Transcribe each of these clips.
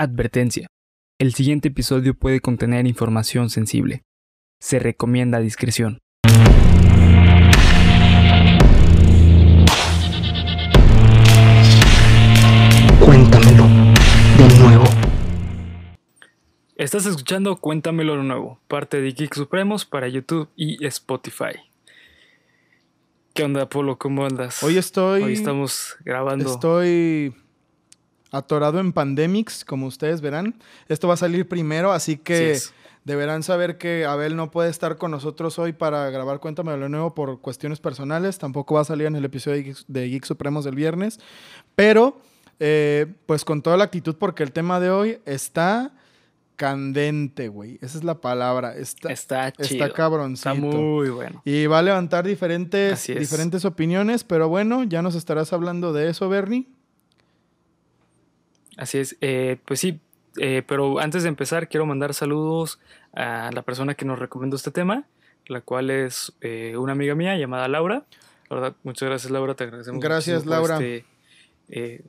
Advertencia. El siguiente episodio puede contener información sensible. Se recomienda discreción. Cuéntamelo de nuevo. Estás escuchando Cuéntamelo de nuevo, parte de Geek Supremos para YouTube y Spotify. ¿Qué onda, Polo? ¿Cómo andas? Hoy estoy. Hoy estamos grabando. Estoy atorado en Pandemics, como ustedes verán. Esto va a salir primero, así que deberán saber que Abel no puede estar con nosotros hoy para grabar Cuéntamelo de nuevo por cuestiones personales. Tampoco va a salir en el episodio de Geek, de Geek Supremos del viernes. Pero, eh, pues con toda la actitud, porque el tema de hoy está candente, güey. Esa es la palabra. Está, Está chido. está cabroncito. Está muy bueno. Y va a levantar diferentes, diferentes opiniones, pero bueno, ya nos estarás hablando de eso, Bernie. Así es. eh, pues sí, eh, pero antes de empezar, quiero mandar saludos a la persona que nos recomendó este tema, la cual es eh, una amiga mía llamada Laura. La verdad, muchas gracias, Laura. Te agradecemos. Gracias, Laura. este, eh,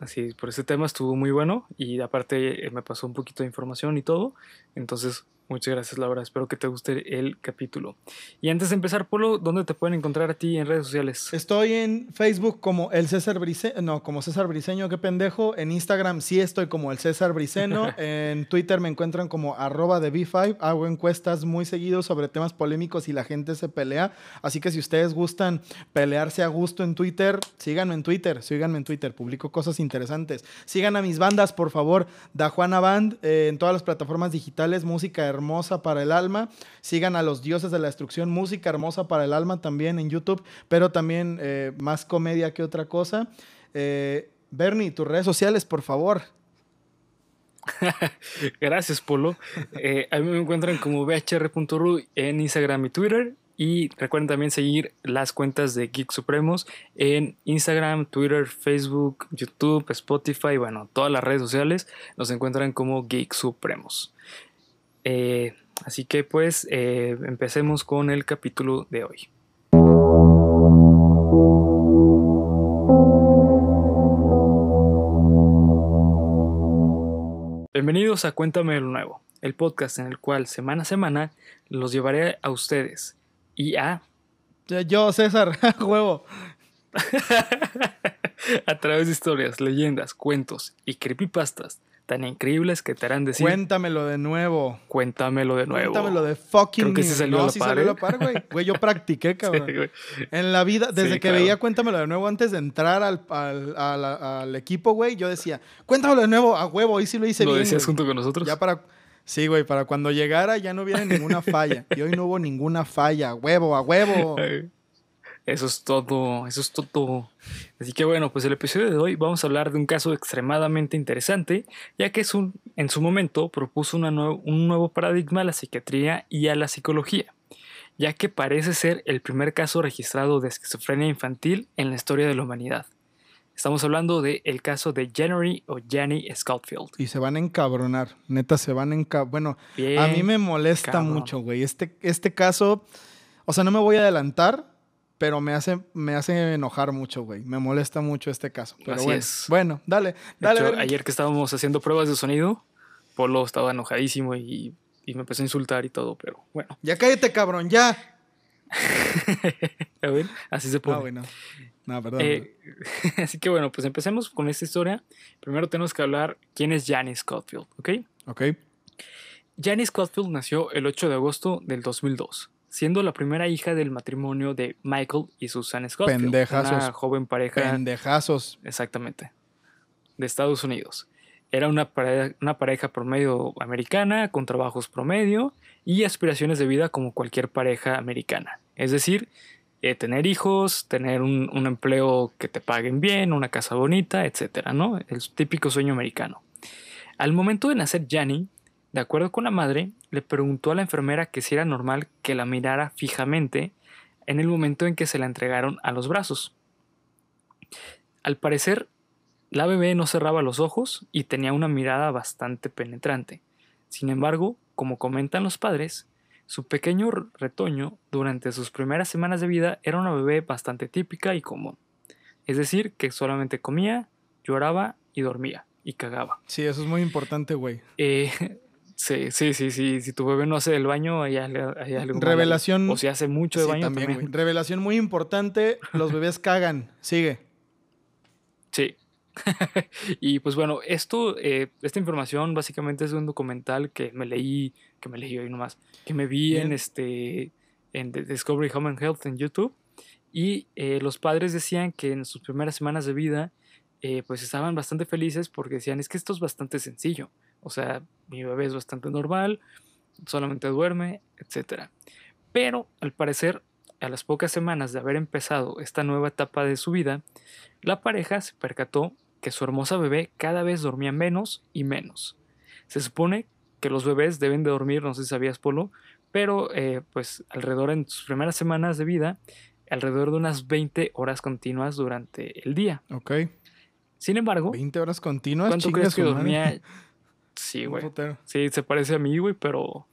así, por este tema estuvo muy bueno y aparte me pasó un poquito de información y todo. Entonces, muchas gracias, Laura. Espero que te guste el capítulo. Y antes de empezar, Polo, ¿dónde te pueden encontrar a ti en redes sociales? Estoy en Facebook como el César Briceño, no, como César Briceño, qué pendejo. En Instagram sí estoy como el César Briceno. en Twitter me encuentran como arroba de B5. Hago encuestas muy seguido sobre temas polémicos y la gente se pelea. Así que si ustedes gustan pelearse a gusto en Twitter, síganme en Twitter, síganme en Twitter, publico cosas interesantes. Sigan a mis bandas, por favor, Da Juana Band eh, en todas las plataformas digitales, música hermosa para el alma. Sigan a los dioses de la destrucción, música hermosa para el alma también en YouTube, pero también eh, más comedia que otra cosa. Eh, Bernie, tus redes sociales, por favor. Gracias, Polo. Eh, a mí me encuentran como bhr.ru en Instagram y Twitter. Y recuerden también seguir las cuentas de Geek Supremos en Instagram, Twitter, Facebook, YouTube, Spotify, bueno, todas las redes sociales nos encuentran como Geek Supremos. Eh, así que pues eh, empecemos con el capítulo de hoy. Bienvenidos a Cuéntame lo Nuevo, el podcast en el cual semana a semana los llevaré a ustedes y a Yo, César, huevo. a través de historias, leyendas, cuentos y creepypastas tan increíbles que te harán decir Cuéntamelo de nuevo. cuéntamelo de nuevo. Cuéntamelo de fucking Creo que sí salió no, a la sí par, salió la par, güey. Güey, yo practiqué, cabrón. Sí, güey. En la vida, desde Sí, que veía Cuéntamelo de nuevo antes de entrar al, al, al- al equipo, güey, yo decía, Cuéntamelo de nuevo, a huevo, hoy sí lo hice ¿Lo bien. decías güey". junto con nosotros? Ya para... Sí, güey, para cuando llegara ya no hubiera ninguna falla. Y hoy no hubo ninguna falla. A huevo, a huevo. Eso es todo, eso es todo. Así que bueno, pues el episodio de hoy vamos a hablar de un caso extremadamente interesante, ya que es un, en su momento propuso una nue- un nuevo paradigma a la psiquiatría y a la psicología, ya que parece ser el primer caso registrado de esquizofrenia infantil en la historia de la humanidad. Estamos hablando del el caso de January o Janny Schofield. Y se van a encabronar. Neta, se van a encabronar. Bueno, Bien, A mí me molesta cabrón. mucho, güey. Este, este caso, o sea, no me voy a adelantar, pero me hace, me hace enojar mucho, güey. Me molesta mucho este caso. Pero Así bueno, es. bueno, dale, dale. hecho, ayer que estábamos haciendo pruebas de sonido, Polo estaba enojadísimo y, y me empezó a insultar y todo, pero bueno. Ya cállate, cabrón, ya. A ver, así se pone. Ah, bueno. No, perdón. Eh, así que bueno, pues empecemos con esta historia. Primero tenemos que hablar quién es Janice Scottfield, ¿ok? ok. Janice Scottfield nació el 8 de agosto del 2002, siendo la primera hija del matrimonio de Michael y Susan Scottfield. Pendejazos. Una joven pareja. Pendejazos. Exactamente. De Estados Unidos. Era una pareja, una pareja promedio americana, con trabajos promedio y aspiraciones de vida como cualquier pareja americana. Es decir, eh, tener hijos, tener un, un empleo que te paguen bien, una casa bonita, etcétera, ¿no? El típico sueño americano. Al momento de nacer Janny, de acuerdo con la madre, le preguntó a la enfermera que si era normal que la mirara fijamente en el momento en que se la entregaron a los brazos. Al parecer, la bebé no cerraba los ojos y tenía una mirada bastante penetrante. Sin embargo, como comentan los padres, su pequeño retoño durante sus primeras semanas de vida era una bebé bastante típica y común. Es decir, que solamente comía, lloraba y dormía. y cagaba. Sí, eso es muy importante, güey. Eh, sí, sí, sí, sí. Si tu bebé no hace el baño, allá le hay algo mal ahí. Revelación- O si hace mucho de Sí, baño también, también. Revelación muy importante, los bebés cagan. Sigue. Sí. y pues bueno, esto, eh, esta información básicamente es de un documental que me leí, que me leí hoy nomás, que me vi en este en Discovery Home and Health en YouTube. Y eh, los padres decían que en sus primeras semanas de vida, eh, pues estaban bastante felices porque decían, es que esto es bastante sencillo. O sea, mi bebé es bastante normal, solamente duerme, etc. Pero al parecer, a las pocas semanas de haber empezado esta nueva etapa de su vida, la pareja se percató que su hermosa bebé cada vez dormía menos y menos. Se supone que los bebés deben de dormir, no sé si sabías, Polo, pero eh, pues alrededor en sus primeras semanas de vida, alrededor de unas 20 horas continuas durante el día. Ok. Sin embargo, 20 horas continuas. ¿cuánto crees que dormía? Sí, güey. Sí, se parece a mí, güey, pero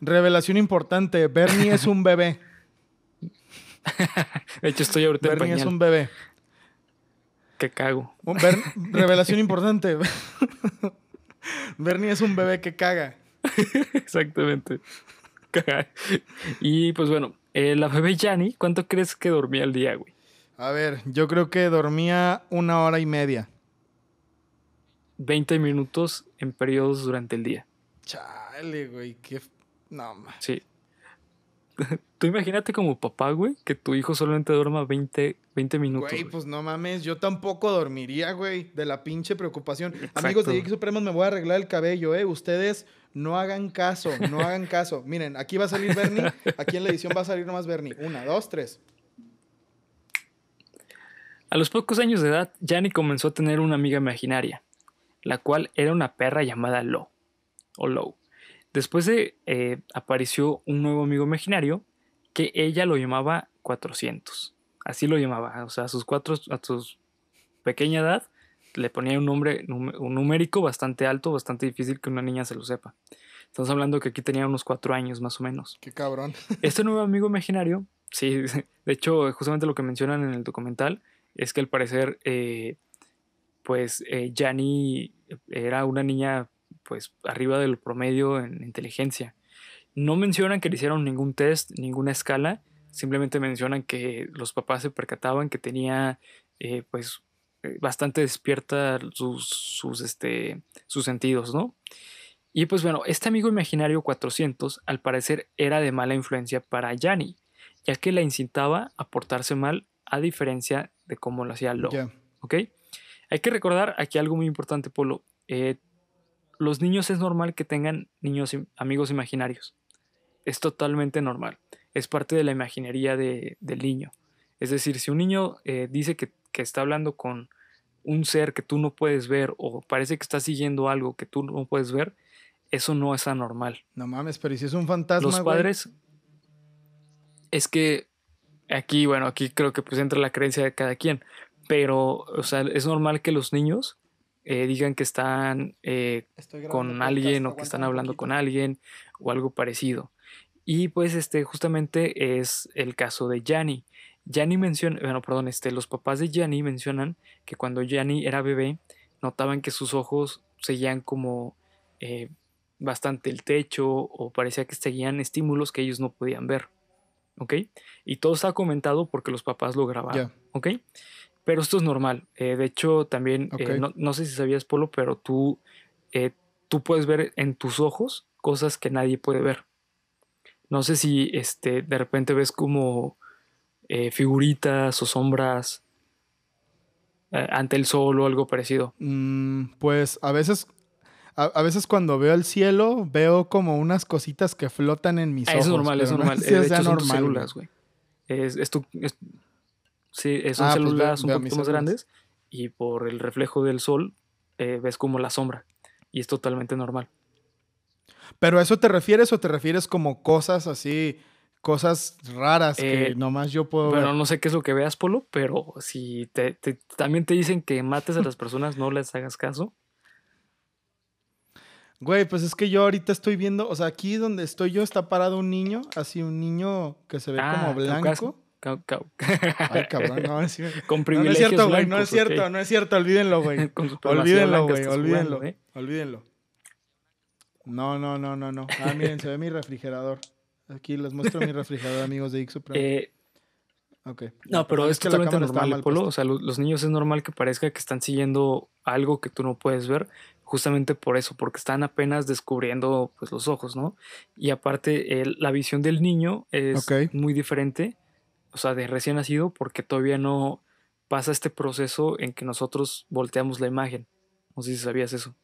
Revelación importante. Bernie es un bebé. de hecho estoy ahorita en Bernie es un bebé. Que cago. Ber- Revelación importante. Bernie es un bebé que caga. Exactamente. y pues bueno, eh, la bebé Yanni, ¿cuánto crees que dormía al día, güey? A ver, yo creo que dormía una hora y media. 20 minutos en periodos durante el día. Chale, güey, qué... No, ma. Sí. Tú imagínate como papá, güey, que tu hijo solamente duerma 20, 20 minutos. Güey, güey. pues no mames, yo tampoco dormiría, güey, de la pinche preocupación. Exacto. Amigos de Geek Supremos, me voy a arreglar el cabello, eh. Ustedes no hagan caso, no hagan caso. Miren, aquí va a salir Bernie, aquí en la edición va a salir nomás Bernie. Una, dos, tres. A los pocos años de edad, Yanni comenzó a tener una amiga imaginaria, la cual era una perra llamada Lo, o Low. Después de eh, apareció un nuevo amigo imaginario que ella lo llamaba 400. Así lo llamaba, o sea, a sus cuatro, a su pequeña edad le ponía un nombre, un numérico bastante alto, bastante difícil que una niña se lo sepa. Estamos hablando que aquí tenía unos cuatro años más o menos. Qué cabrón. Este nuevo amigo imaginario, sí, de hecho, justamente lo que mencionan en el documental es que al parecer, eh, pues, eh, Jani era una niña, pues, arriba del promedio en inteligencia. No mencionan que le hicieron ningún test, ninguna escala, simplemente mencionan que los papás se percataban que tenía, eh, pues, eh, bastante despierta sus, sus, este, sus sentidos, ¿no? Y pues bueno, este amigo imaginario 400 al parecer era de mala influencia para Yanni, ya que la incitaba a portarse mal a diferencia de cómo lo hacía Lo. Ya. ¿Ok? Hay que recordar aquí algo muy importante, Polo. Eh, los niños es normal que tengan niños amigos imaginarios. Es totalmente normal. Es parte de la imaginería de- del niño. Es decir, si un niño eh, dice que, que está hablando con un ser que tú no puedes ver o parece que está siguiendo algo que tú no puedes ver, eso no es anormal. No mames, pero ¿y si es un fantasma, Los güey? padres es que aquí, bueno, aquí creo que pues entra la creencia de cada quien, pero, o sea, es normal que los niños eh, digan que están eh, con podcast, alguien o que están hablando con alguien o algo parecido. Y pues este justamente es el caso de Yanni. Yanni menciona, bueno, perdón, este, los papás de Yanni mencionan que cuando Yanni era bebé notaban que sus ojos seguían como eh, bastante el techo o parecía que seguían estímulos que ellos no podían ver. ¿Ok? Y todo está comentado porque los papás lo grabaron. Ya. ¿Ok? Pero esto es normal. Eh, de hecho, también, eh, no, no sé si sabías, Polo, pero tú, eh, tú puedes ver en tus ojos cosas que nadie puede ver. No sé si este, de repente ves como figuritas o sombras ante el sol o algo parecido. Mm, pues a veces, a, a veces cuando veo el cielo, veo como unas cositas que flotan en mis Ah, ojos. es normal, es no normal. Eh, de hecho, son tus normal, células, güey. Es, es tu- es- sí, eh, son Ah, pues células veo un poquito más grandes y por el reflejo del sol eh, ves como la sombra. Y es totalmente normal. ¿Pero a eso te refieres o te refieres como cosas así, cosas raras Eh, que nomás yo puedo Bueno, ver? no sé qué es lo que veas, Polo, pero si te, te- también te dicen que mates a las personas, no les hagas caso. Güey, pues es que yo ahorita estoy viendo, o sea, aquí donde estoy yo está parado un niño, así un niño que se ve Ah, como Caucasio. blanco. Cau, cau. Ay, cabrón, no, es, Con no, no es cierto, güey, no es cierto, no es cierto, olvídenlo, güey. Olvídenlo, güey, olvídenlo, jugando, ¿eh? olvídenlo. No, no, no, no, no. Ah, miren, se ve mi refrigerador. Aquí les muestro mi refrigerador, amigos de Ixupra. Eh, ok. no, pero Perdón, es la totalmente normal, mal Polo. O sea, lo- los niños es normal que parezca que están siguiendo algo que tú no puedes ver, justamente por eso, porque están apenas descubriendo pues, los ojos, ¿no? Y aparte, la visión del niño es muy diferente, o sea, de recién nacido, porque todavía no pasa este proceso en que nosotros volteamos la imagen. No sé si sabías eso.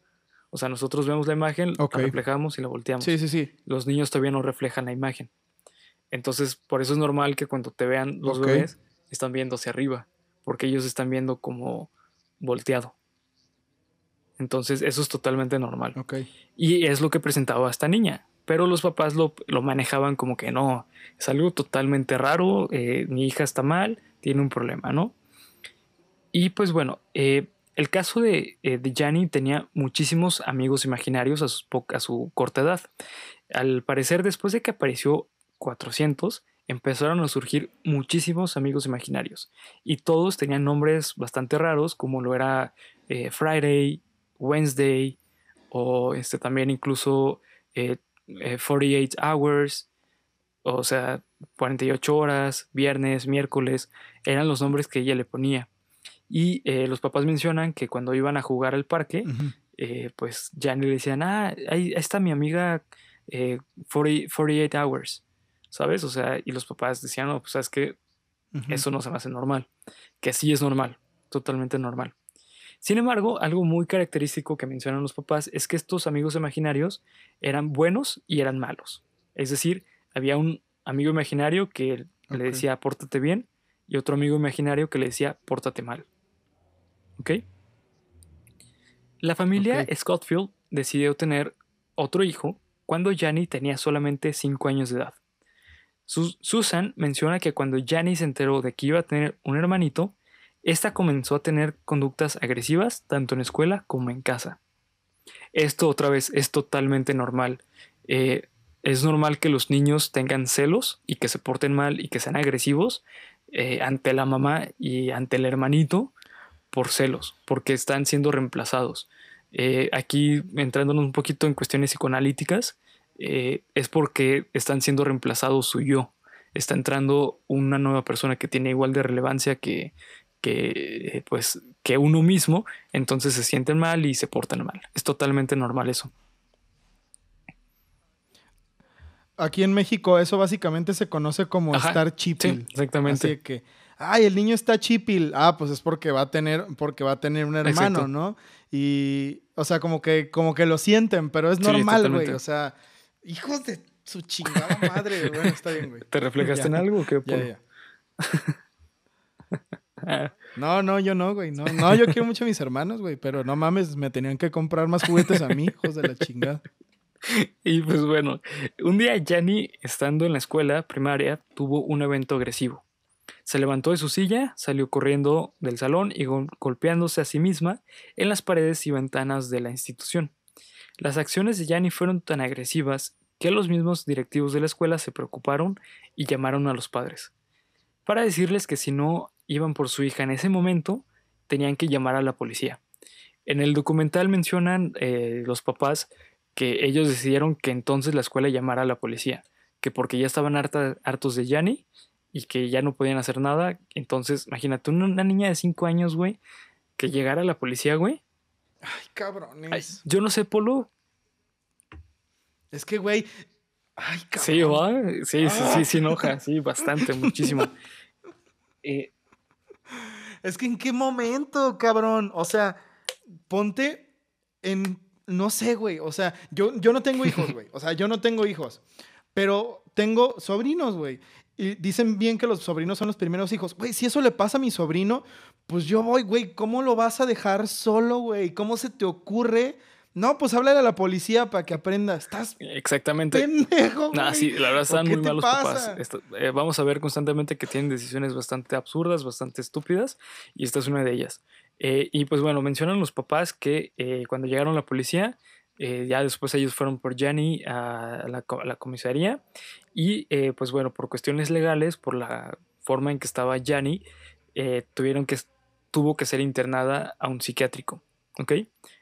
O sea, nosotros vemos la imagen, la reflejamos y la volteamos. Sí, sí, sí. Los niños todavía no reflejan la imagen. Entonces, por eso es normal que cuando te vean los bebés, están viendo hacia arriba, porque ellos están viendo como volteado. Entonces, eso es totalmente normal. Ok. Y es lo que presentaba esta niña. Pero los papás lo, lo manejaban como que no, es algo totalmente raro, eh, mi hija está mal, tiene un problema, ¿no? Y pues bueno, eh, el caso de, eh, de Gianni tenía muchísimos amigos imaginarios a, su corta edad. Al parecer, después de que apareció 400, empezaron a surgir muchísimos amigos imaginarios. Y todos tenían nombres bastante raros, como lo era eh, Friday, Wednesday, o este, también incluso eh, 48 hours, o sea, 48 horas, viernes, miércoles, eran los nombres que ella le ponía. Y eh, los papás mencionan que cuando iban a jugar al parque, eh, pues ya le decían, ah, ahí está mi amiga eh, 40 48 hours, ¿sabes? O sea, y los papás decían, no, pues sabes que eso no se me hace normal, que sí es normal, totalmente normal. Sin embargo, algo muy característico que mencionan los papás es que estos amigos imaginarios eran buenos y eran malos. Es decir, había un amigo imaginario que le decía pórtate bien y otro amigo imaginario que le decía pórtate mal. ¿Ok? La familia Ok. Scottfield decidió tener otro hijo cuando Janny tenía solamente 5 años de edad. Su- Susan menciona que cuando Janny se enteró de que iba a tener un hermanito, esta comenzó a tener conductas agresivas tanto en escuela como en casa. Esto otra vez es totalmente normal. Eh, es normal que los niños tengan celos y que se porten mal y que sean agresivos eh, ante la mamá y ante el hermanito por celos, porque están siendo reemplazados. Eh, aquí entrándonos un poquito en cuestiones psicoanalíticas, es porque están siendo reemplazados su yo. Está entrando una nueva persona que tiene igual de relevancia que, que, eh, pues, que uno mismo, entonces se sienten mal y se portan mal. Es totalmente normal eso. Aquí en México eso básicamente se conoce como Ajá, estar Sí, chipil. exactamente. Así que, ay, el niño está chipil. Ah, pues es porque va a tener, porque va a tener un hermano, Exacto. ¿no? Y, o sea, como que, como que lo sienten, pero es normal, güey. O sea, hijos de su chingada madre. güey. Bueno, está bien, güey. ¿Te reflejaste Ya. en algo o qué? Ya, ya. No, no, yo no, güey. No, no, yo quiero mucho a mis hermanos, güey. Pero no mames, me tenían que comprar más juguetes a mí, hijos de la chingada. Y pues bueno, un día Yanni, estando en la escuela primaria, tuvo un evento agresivo. Se levantó de su silla, salió corriendo del salón y gol- golpeándose a sí misma en las paredes y ventanas de la institución. Las acciones de Yanni fueron tan agresivas que los mismos directivos de la escuela se preocuparon y llamaron a los padres para decirles que si no iban por su hija en ese momento, tenían que llamar a la policía. En el documental mencionan eh, los papás que ellos decidieron que entonces la escuela llamara a la policía, que porque ya estaban harta- hartos de Yanni y que ya no podían hacer nada. Entonces, imagínate, una, niña de 5 años, güey, que llegara a la policía, güey. Ay, Ay, cabrones. yo no sé, Polo. Es que, güey. Ay, cabrón. Sí, ¿va? Sí, sí, sí, sí, enoja, sí, bastante, muchísimo. Eh, Es que en qué momento, cabrón. O sea, ponte en. No sé, güey. O sea, yo, yo no tengo hijos, güey. O sea, yo no tengo hijos. Pero tengo sobrinos, güey. Y dicen bien que los sobrinos son los primeros hijos. Güey, si eso le pasa a mi sobrino, pues yo voy, güey. ¿Cómo lo vas a dejar solo, güey? ¿Cómo se te ocurre? No, pues háblale a la policía para que aprenda. Estás exactamente. pendejo, güey. Nah, sí, la verdad están muy malos pasa? papás. Esto- eh, vamos a ver constantemente que tienen decisiones bastante absurdas, bastante estúpidas, y esta es una de ellas. Eh, y pues bueno, mencionan los papás que eh, cuando llegaron la policía, ya después ellos fueron por Gianni a la, co- a la comisaría, y pues bueno, por cuestiones legales, por la forma en que estaba eh, tuvieron que, tuvo que ser internada a un psiquiátrico. ¿Ok?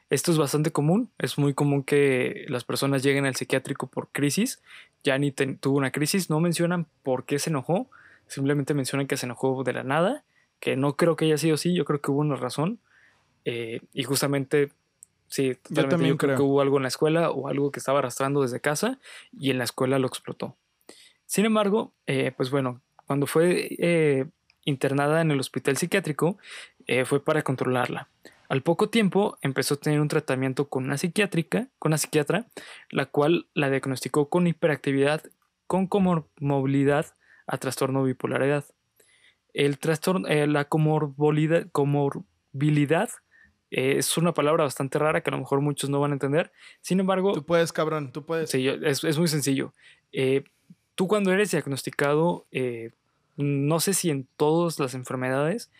Esto es bastante común, es muy común que las personas lleguen al psiquiátrico por crisis. Yanni tuvo una crisis, no mencionan por qué se enojó, simplemente mencionan que se enojó de la nada, que no creo que haya sido así, yo creo que hubo una razón. Eh, y justamente, sí, yo, también creo, que hubo algo en la escuela o algo que estaba arrastrando desde casa y en la escuela lo explotó. Sin embargo, eh, pues bueno, cuando fue eh, internada en el hospital psiquiátrico, fue para controlarla. Al poco tiempo empezó a tener un tratamiento con una psiquiátrica, con una psiquiatra, la cual la diagnosticó con hiperactividad con comorbilidad a trastorno bipolaridad. El trastorno, eh, la comorbilidad, comorbilidad eh, es una palabra bastante rara que a lo mejor muchos no van a entender. Sin embargo, tú puedes, cabrón, tú puedes. Sí, es, es muy sencillo. Eh, tú cuando eres diagnosticado, no sé si en todas las enfermedades,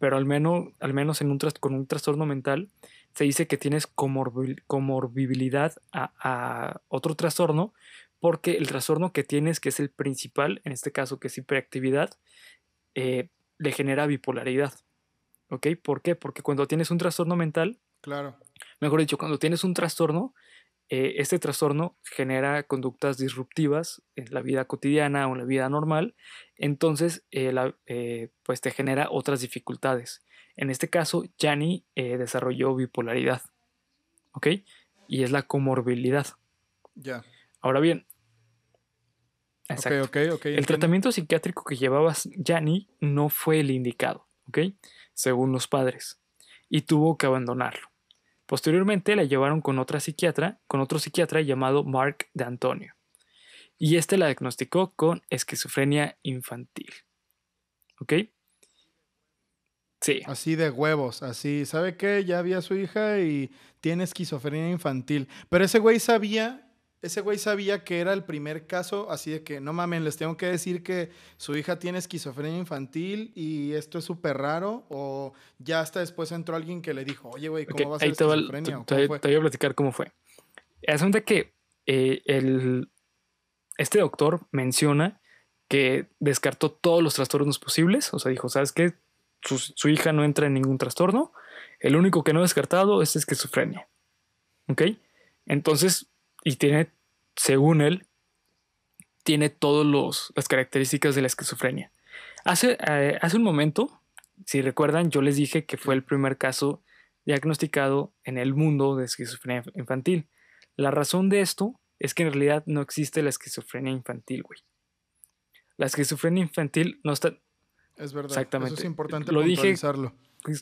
pero al menos, al menos en un con un trastorno mental, se dice que tienes comorbilidad a, otro trastorno, porque el trastorno que tienes, que es el principal, en este caso que es hiperactividad, eh, le genera bipolaridad. ¿Ok? ¿Por qué? Porque cuando tienes un trastorno mental, claro. mejor dicho, cuando tienes un trastorno, eh, este trastorno genera conductas disruptivas en la vida cotidiana o en la vida normal, entonces eh, eh, pues te genera otras dificultades. En este caso, Jani desarrolló bipolaridad, ¿ok? Y es la comorbilidad. Ya. Ahora bien, exacto. el tratamiento psiquiátrico que llevaba Jani no fue el indicado, ¿ok? Según los padres, y tuvo que abandonarlo. Posteriormente la llevaron con otra psiquiatra, con otro psiquiatra llamado Mark de Antonio. Y este la diagnosticó con esquizofrenia infantil. ¿Ok? Sí. Así de huevos, así. ¿Sabe qué? Ya había su hija y tiene esquizofrenia infantil. Pero ese güey sabía ese güey sabía que era el primer caso, así de que no mamen, les tengo que decir que su hija tiene esquizofrenia infantil y esto es súper raro, o ya hasta después entró alguien que le dijo, oye, güey, ¿cómo va a ser esquizofrenia? Te, voy a platicar cómo fue. Asunto que eh, el, este doctor menciona que descartó todos los trastornos posibles, o sea, dijo, ¿sabes qué? Su, su hija no entra en ningún trastorno, el único que no ha descartado es esquizofrenia. ¿Ok? Entonces, y tiene, según él, tiene todas las características de la esquizofrenia. Hace, eh, hace un momento, si recuerdan, yo les dije que fue el primer caso diagnosticado en el mundo de esquizofrenia infantil. La razón de esto es que en realidad no existe la esquizofrenia infantil, güey. La esquizofrenia infantil no está... Es verdad. Exactamente. Eso es importante Lo dije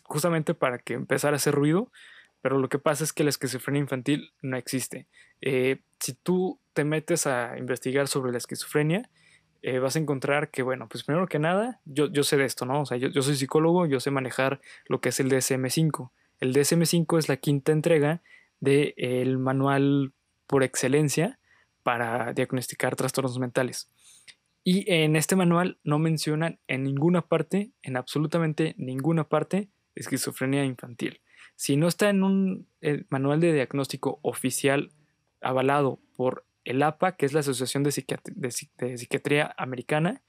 justamente para que empezara a hacer ruido, pero lo que pasa es que la esquizofrenia infantil no existe. Eh, si tú te metes a investigar sobre la esquizofrenia, eh, vas a encontrar que, bueno, pues primero que nada, yo, yo sé de esto, ¿no? O sea, yo, soy psicólogo, yo sé manejar lo que es el DSM5. El DSM5 es la quinta entrega del manual por excelencia para diagnosticar trastornos mentales. Y en este manual no mencionan en ninguna parte, en absolutamente ninguna parte, esquizofrenia infantil. Si no está en un eh, manual de diagnóstico oficial avalado por el APA, que es la Asociación de, Psiquiatría Americana,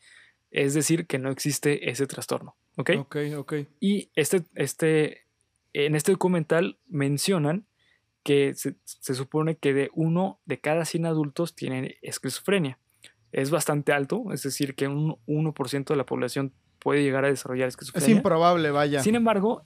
es decir, que no existe ese trastorno. ¿Ok? Ok, ok. Y este, este, en este documental mencionan que se, supone que de uno de cada 100 adultos tienen esquizofrenia. Es bastante alto, es decir, que un 1% de la población puede llegar a desarrollar esquizofrenia. Es improbable, vaya. Sin embargo,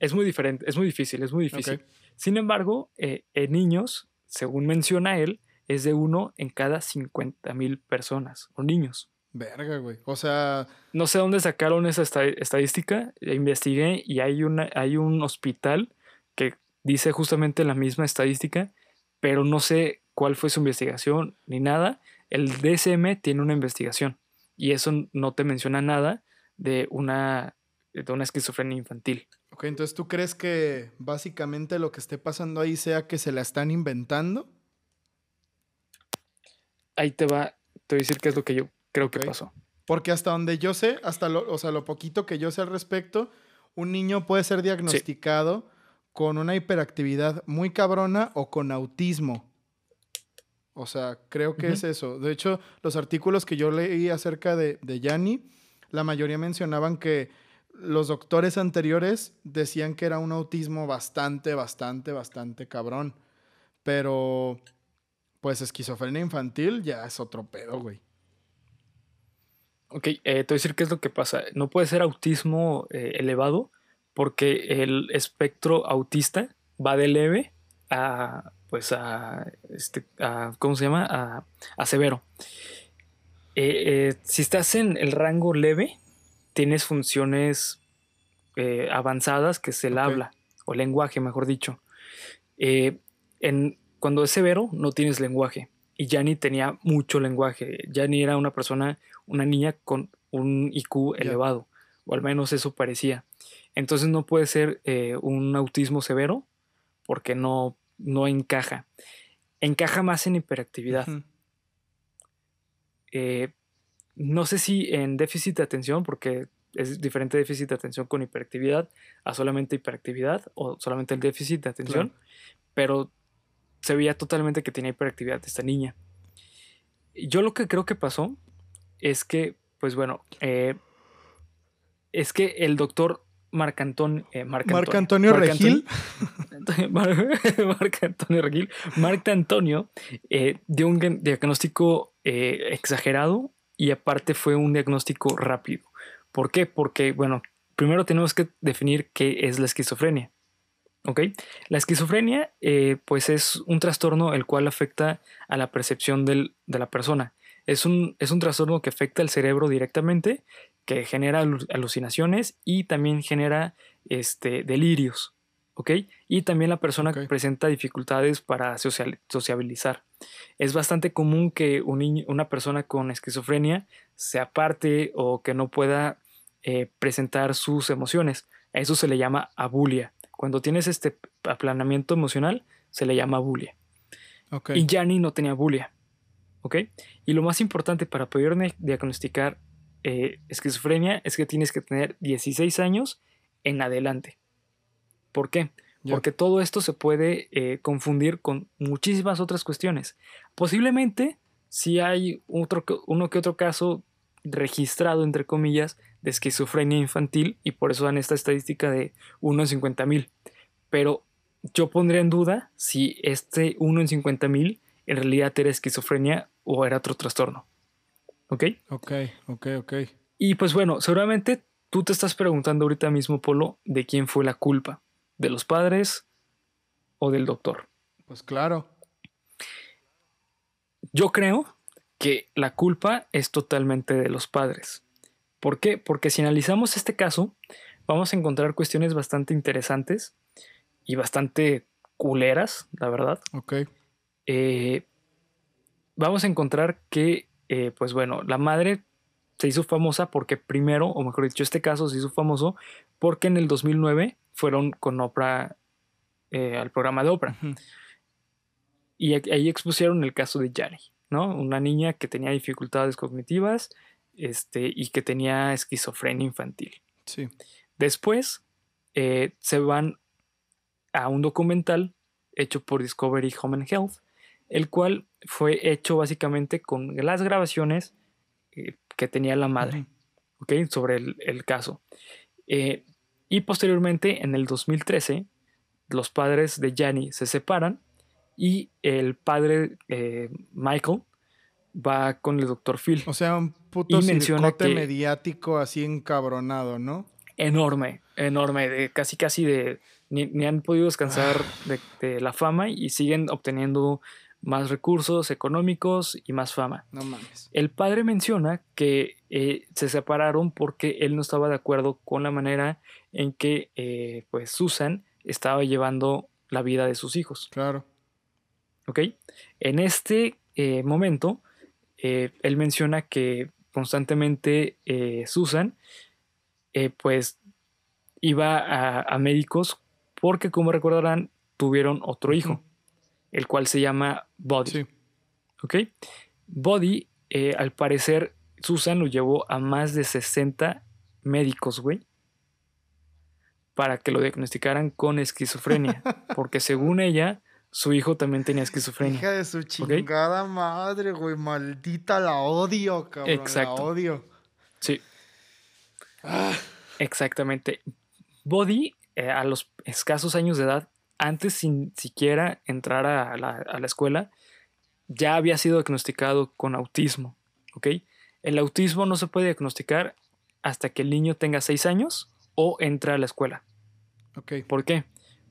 es muy diferente, es muy difícil, es muy difícil. Sin embargo, eh, en niños, según menciona él, es de uno en cada 50 mil personas o niños. Verga, güey. O sea. No sé dónde sacaron esa estadística. Investigué y hay, una, hay un hospital que dice justamente la misma estadística, pero no sé cuál fue su investigación ni nada. El DSM tiene una investigación y eso no te menciona nada de una, de una esquizofrenia infantil. Ok, entonces tú crees que básicamente lo que esté pasando ahí sea que se la están inventando. Ahí te va, te voy a decir qué es lo que yo creo que pasó. Porque hasta donde yo sé, hasta lo, o sea, lo poquito que yo sé al respecto, un niño puede ser diagnosticado con una hiperactividad muy cabrona o con autismo. O sea, creo que es eso. De hecho, los artículos que yo leí acerca de, de Yanni la mayoría mencionaban que los doctores anteriores decían que era un autismo bastante, bastante, bastante cabrón. Pero, pues esquizofrenia infantil ya es otro pedo, güey. Ok, eh, te voy a decir qué es lo que pasa. No puede ser autismo eh, elevado porque el espectro autista va de leve a, pues a, este, a ¿cómo se llama? A, a severo. Eh, si estás en el rango leve, tienes funciones avanzadas que es el habla o lenguaje, mejor dicho. en, cuando es severo, no tienes lenguaje. Y Yanni tenía mucho lenguaje. Yanni era una persona, una niña con un IQ elevado, o al menos eso parecía. Entonces no puede ser eh, un autismo severo porque no, no encaja. Encaja más en hiperactividad. Eh, no sé si en déficit de atención, porque es diferente déficit de atención con hiperactividad a solamente hiperactividad o solamente el déficit de atención, pero se veía totalmente que tenía hiperactividad esta niña. Yo lo que creo que pasó es que, pues bueno, eh, es que el doctor Marc Antonio, eh, Marc Marc Antonio, Marc Regil. Antonio- Marc Antonio Regil, Marc Antonio eh, dio un diag- diagnóstico eh, exagerado y aparte fue un diagnóstico rápido. ¿Por qué? Porque, bueno, primero tenemos que definir qué es la esquizofrenia. ¿Ok? La esquizofrenia, eh, pues es un trastorno el cual afecta a la percepción del- de la persona. Es un, es un trastorno que afecta al cerebro directamente, que genera alu- alucinaciones y también genera este, delirios. ¿Ok? Y también la persona Ok. presenta dificultades para social- sociabilizar. Es bastante común que un niño- una persona con esquizofrenia se aparte o que no pueda eh, presentar sus emociones. A eso se le llama abulia. Cuando tienes este aplanamiento emocional, se le llama bulia. Ok. Y Yanni no tenía bulia. ¿Ok? Y lo más importante para poder diagnosticar eh, esquizofrenia es que tienes que tener 16 años en adelante. ¿Por qué? Porque todo esto se puede eh, confundir con muchísimas otras cuestiones. Posiblemente si hay otro, uno que otro caso registrado, entre comillas, de esquizofrenia infantil y por eso dan esta estadística de 1 en 50 mil. Pero yo pondría en duda si este 1 en 50 mil en realidad era esquizofrenia o era otro trastorno. ¿Ok? Ok, ok, ok. Y pues bueno, seguramente tú te estás preguntando ahorita mismo, Polo, de quién fue la culpa, de los padres o del doctor. Pues claro. Yo creo que la culpa es totalmente de los padres. ¿Por qué? Porque si analizamos este caso, vamos a encontrar cuestiones bastante interesantes y bastante culeras, la verdad. Ok. Eh, vamos a encontrar que, eh, pues bueno, la madre se hizo famosa porque primero, o mejor dicho, este caso se hizo famoso porque en el 2009 fueron con Oprah eh, al programa de Oprah. Y ahí expusieron el caso de Yanni, ¿no? Una niña que tenía dificultades cognitivas este, y que tenía esquizofrenia infantil. Sí. Después eh, se van a un documental hecho por Discovery Home and Health, el cual fue hecho básicamente con las grabaciones eh, que tenía la madre. ¿ok? sobre el, el caso. Eh, y posteriormente, en el 2013, los padres de Gianni se separan y el padre eh, Michael va con el doctor Phil. O sea, un puto circote mediático así encabronado, ¿no? Enorme, enorme, de casi casi de... Ni, ni han podido descansar de, de la fama y siguen obteniendo más recursos económicos y más fama. No mames. El padre menciona que eh, se separaron porque él no estaba de acuerdo con la manera en que eh, pues Susan estaba llevando la vida de sus hijos. Claro. ¿ok? En este eh, momento, él menciona que constantemente Susan pues iba a, a médicos porque como recordarán tuvieron otro hijo. El cual se llama Buddy. Sí. ¿ok? Body, eh, al parecer, Susan lo llevó a más de 60 médicos, güey, para que lo diagnosticaran con esquizofrenia, porque según ella, su hijo también tenía esquizofrenia. Hija de su chingada madre, güey. Maldita la odio, cabrón. Exacto. La odio. Sí. Exactamente. Body, eh, a los escasos años de edad, antes sin siquiera entrar a la, a la escuela, ya había sido diagnosticado con autismo. ¿Ok? El autismo no se puede diagnosticar hasta que el niño tenga 6 años o entra a la escuela. Ok. ¿Por qué?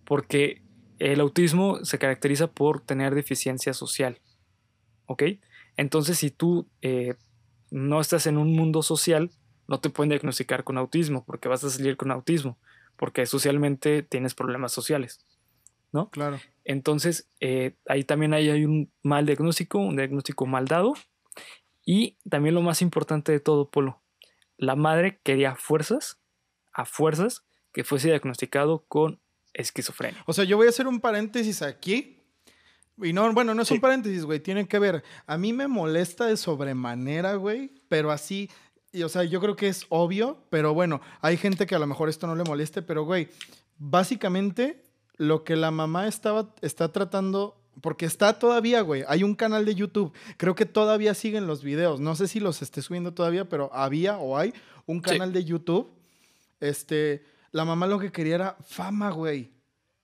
Porque el autismo se caracteriza por tener deficiencia social. ¿Ok? Entonces, si tú eh, no estás en un mundo social, no te pueden diagnosticar con autismo, porque vas a salir con autismo, porque socialmente tienes problemas sociales. ¿No? Claro. Entonces, eh, ahí también hay, hay un mal diagnóstico, un diagnóstico mal dado. Y también lo más importante de todo, Polo, la madre quería fuerzas, a fuerzas, que fuese diagnosticado con esquizofrenia. O sea, yo voy a hacer un paréntesis aquí. Y no, bueno, no es Sí. un paréntesis, güey. Tiene que ver. A mí me molesta de sobremanera, güey. Pero así. Y, o sea, yo creo que es obvio. Pero bueno, hay gente que a lo mejor esto no le moleste. Pero, güey, básicamente lo que la mamá estaba, está tratando. Porque está todavía, güey. Hay un canal de YouTube. Creo que todavía siguen los videos. No sé si los esté subiendo todavía, pero había o hay un Sí. canal de YouTube. Este, la mamá lo que quería era fama, güey.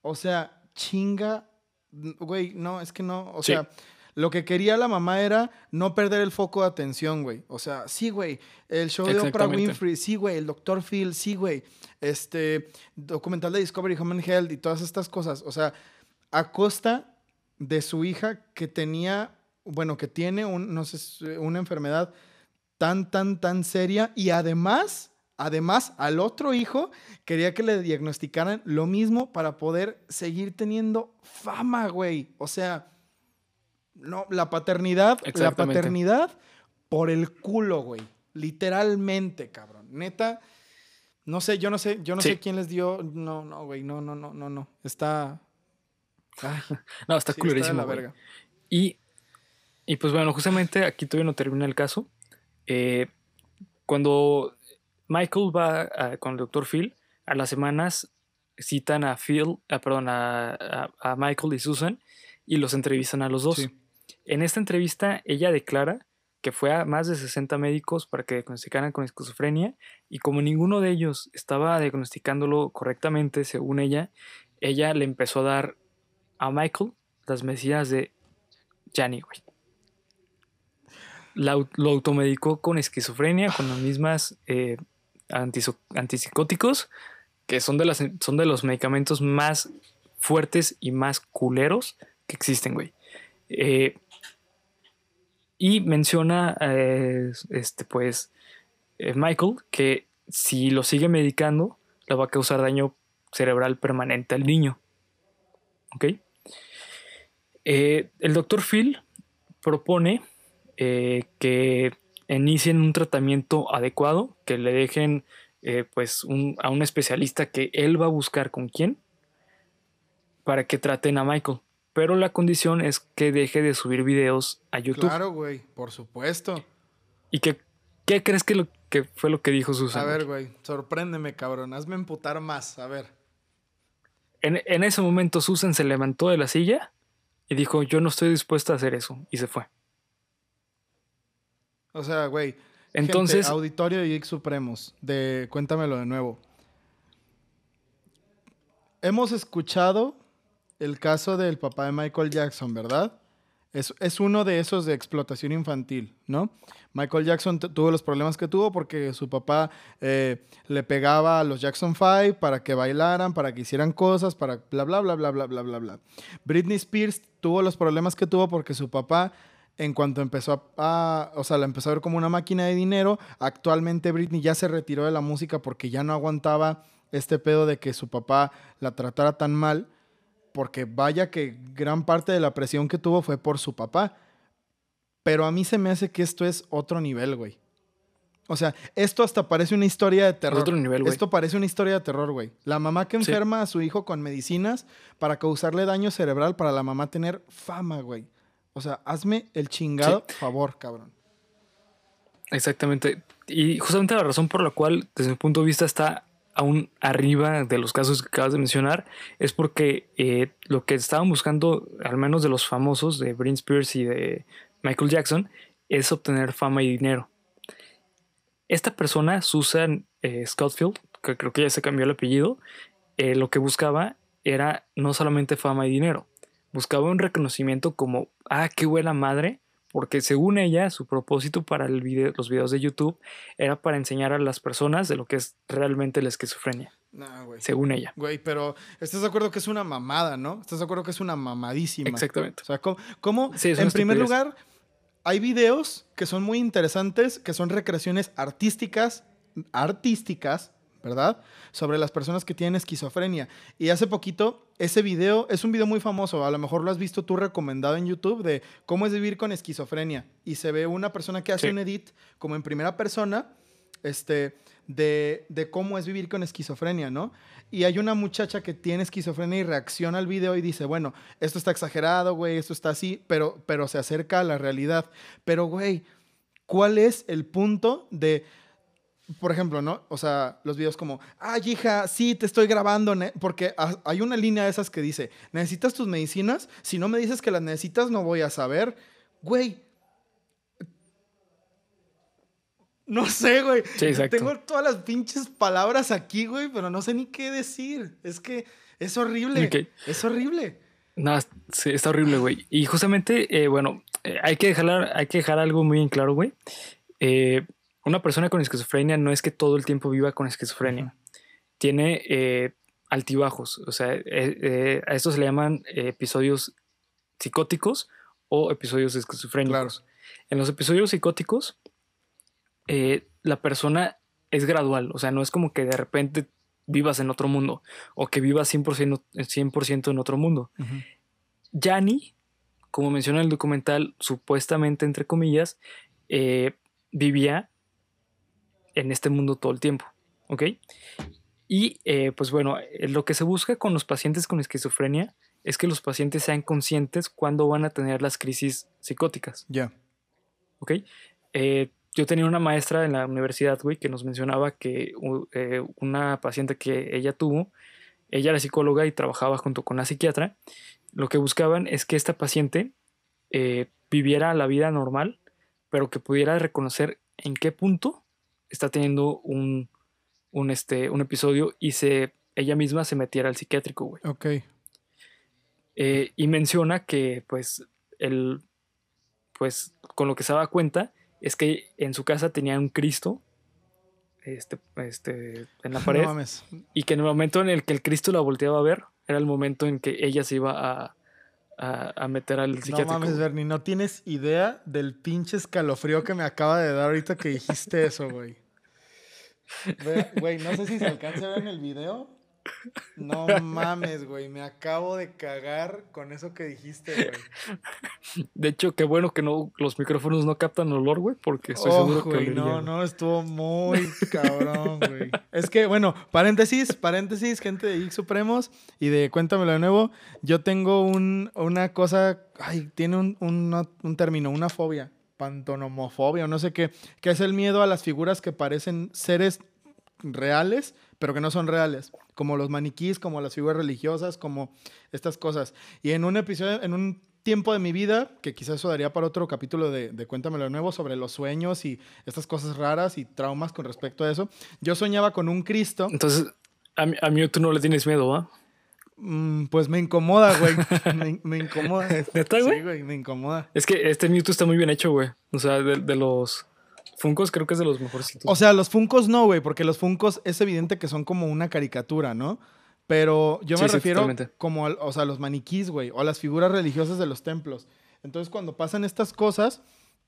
O sea, chinga, güey, no, es que no, o Sí. sea, lo que quería la mamá era no perder el foco de atención, güey. O sea, sí, güey, el show de Oprah. Winfrey, sí, güey, el Dr. Phil, sí, güey, este, documental de Discovery Human Health y todas estas cosas. O sea, a costa de su hija que tenía, bueno, que tiene un, no sé, una enfermedad tan, tan, tan seria y además, además, al otro hijo quería que le diagnosticaran lo mismo para poder seguir teniendo fama, güey. O sea, no, la paternidad, la paternidad por el culo, güey. Literalmente, cabrón. Neta, no sé, yo no sé, yo no Sí. sé quién les dio, no, no, güey, no, no, no, no, no. Está... Ay, No, está sí, culerísimo. la verga. Y, y pues bueno, justamente aquí todavía no termina el caso. Eh, cuando Michael va a- con el doctor Phil, a las semanas citan a Phil, ah, perdón, a, a- a Michael y Susan y los entrevistan a los dos. Sí. En esta entrevista, ella declara que fue a más de 60 médicos para que diagnosticaran con esquizofrenia y como ninguno de ellos estaba diagnosticándolo correctamente, según ella, ella le empezó a dar a Michael las medicinas de Janny, güey. Lo automedicó con esquizofrenia, con las mismas eh, antipsicóticos, que son de, las, son de los medicamentos más fuertes y más culeros que existen, güey. Eh, y menciona, eh, este, pues, eh, Michael, que si lo sigue medicando, le va a causar daño cerebral permanente al niño. ¿Ok? Eh, el doctor Phil propone eh, que inicien un tratamiento adecuado, que le dejen pues a un especialista que él va a buscar con quién para que traten a Michael. Pero la condición es que deje de subir videos a YouTube. Claro, güey, por supuesto. ¿Y que, qué crees que, lo, que fue lo que dijo Susan? A ver, güey, sorpréndeme, cabrón. Hazme emputar más. A ver. En, en ese momento Susan se levantó de la silla y dijo, yo no estoy dispuesta a hacer eso. Y se fue. O sea, güey. Entonces, gente, auditorio de Geek Supremos. De Cuéntamelo de nuevo. Hemos escuchado el caso del papá de Michael Jackson, ¿verdad? Es, uno de esos de explotación infantil, ¿no? Michael Jackson tuvo los problemas que tuvo porque su papá eh, le pegaba a los Jackson 5 para que bailaran, para que hicieran cosas, para bla, bla, bla, bla, bla, bla, bla, bla. Britney Spears tuvo los problemas que tuvo porque su papá, en cuanto empezó a, a- o sea, la empezó a ver como una máquina de dinero, actualmente Britney ya se retiró de la música porque ya no aguantaba este pedo de que su papá la tratara tan mal porque vaya que gran parte de la presión que tuvo fue por su papá. Pero a mí se me hace que esto es otro nivel, güey. O sea, esto hasta parece una historia de terror. otro nivel, güey. Esto parece una historia de terror, güey. La mamá que Sí. enferma a su hijo con medicinas para causarle daño cerebral para la mamá tener fama, güey. O sea, hazme el chingado favor, cabrón. Exactamente. Y justamente la razón por la cual, desde mi punto de vista, está aún arriba de los casos que acabas de mencionar, es porque eh, lo que estaban buscando, al menos de los famosos, de Britney Spears y de Michael Jackson, es obtener fama y dinero. Esta persona, Susan eh, Scottfield, que creo que ya se cambió el apellido, eh, lo que buscaba era no solamente fama y dinero, buscaba un reconocimiento como, ah, qué buena madre, porque según ella, su propósito para el video- los videos de YouTube era para enseñar a las personas de lo que es realmente la esquizofrenia, No, güey. según ella. Güey, pero ¿estás de acuerdo que es una mamada, no? ¿Estás de acuerdo que es una mamadísima? Exactamente. O sea, ¿cómo? cómo- Sí, en primer lugar, hay videos que son muy interesantes, que son recreaciones artísticas, artísticas, ¿verdad? Sobre las personas que tienen esquizofrenia. Y hace poquito, ese video es un video muy famoso, a lo mejor lo has visto tú recomendado en YouTube, de cómo es vivir con esquizofrenia. Y se ve una persona que hace Sí. un edit como en primera persona, este, de, de cómo es vivir con esquizofrenia, ¿no? Y hay una muchacha que tiene esquizofrenia y reacciona al video y dice, bueno, esto está exagerado, güey, esto está así, pero, pero se acerca a la realidad. Pero, güey, ¿cuál es el punto de, por ejemplo, ¿no? O sea, los videos como, ay, hija, sí, te estoy grabando, ne-", porque ha- hay una línea de esas que dice, ¿necesitas tus medicinas? Si no me dices que las necesitas, no voy a saber. Güey. No sé, güey. Sí, exacto. Tengo todas las pinches palabras aquí, güey, pero no sé ni qué decir. Es que es horrible. Ok. Es horrible. No, sí, está horrible, güey. Y justamente, eh, bueno, eh, hay, que dejar, hay que dejar algo muy en claro, güey. Eh, una persona con esquizofrenia no es que todo el tiempo viva con esquizofrenia. Tiene eh, altibajos. O sea, eh, eh, a esto se le llaman episodios psicóticos o episodios esquizofrénicos. En los episodios psicóticos, la persona es gradual. O sea, no es como que de repente vivas en otro mundo o que vivas 100%, 100 en otro mundo. Yanni, como menciona el documental, supuestamente, entre comillas, vivía en este mundo todo el tiempo, ¿ok? Y eh, pues bueno, eh, lo que se busca con los pacientes con esquizofrenia es que los pacientes sean conscientes cuando van a tener las crisis psicóticas, Ya. ¿ok? Eh, yo tenía una maestra en la universidad, güey, que nos mencionaba que eh, una paciente que ella tuvo, ella era psicóloga y trabajaba junto con la psiquiatra, lo que buscaban es que esta paciente viviera la vida normal, pero que pudiera reconocer en qué punto está teniendo un, un, este, un episodio y se, ella misma se metiera al psiquiátrico, güey. Ok. Eh, y menciona que, pues, el, pues, con lo que se daba cuenta es que en su casa tenía un Cristo este, este, en la pared No mames. y que en el momento en el que el Cristo la volteaba a ver era el momento en que ella se iba a, a, a meter al No psiquiátrico. mames, güey. Bernie, no tienes idea del pinche escalofrío que me acaba de dar ahorita que dijiste eso, güey. Güey, no sé si se alcanza a ver en el video. No mames, güey, me acabo de cagar con eso que dijiste, güey. De hecho, qué bueno que no los micrófonos no captan olor, güey, porque estoy Oh, seguro que güey, no, güey. no, estuvo muy cabrón, güey. Es que, bueno, paréntesis, paréntesis, gente de Geek Supremos y de Cuéntamelo de nuevo. Yo tengo un, una cosa, ay, tiene un, un- un término, una fobia, pantonomofobia o no sé qué, que es el miedo a las figuras que parecen seres reales, pero que no son reales, como los maniquís, como las figuras religiosas, como estas cosas. Y en un episodio, en un tiempo de mi vida, que quizás eso daría para otro capítulo de, de Cuéntamelo de nuevo, sobre los sueños y estas cosas raras y traumas con respecto a eso, yo soñaba con un Cristo, Entonces, a, a mí tú no le tienes miedo, ¿va? mm, pues me incomoda, güey, me, me incomoda. ¿Neta, güey? Sí, güey, me incomoda. Es que este Mewtwo está muy bien hecho, güey. O sea, de, de los Funkos creo que es de los mejorcitos. O sea, los Funcos no, güey, porque los Funcos es evidente que son como una caricatura, ¿no? Pero yo me Sí, refiero totalmente. como, al- o sea, a los maniquís, güey, o a las figuras religiosas de los templos. Entonces, cuando pasan estas cosas,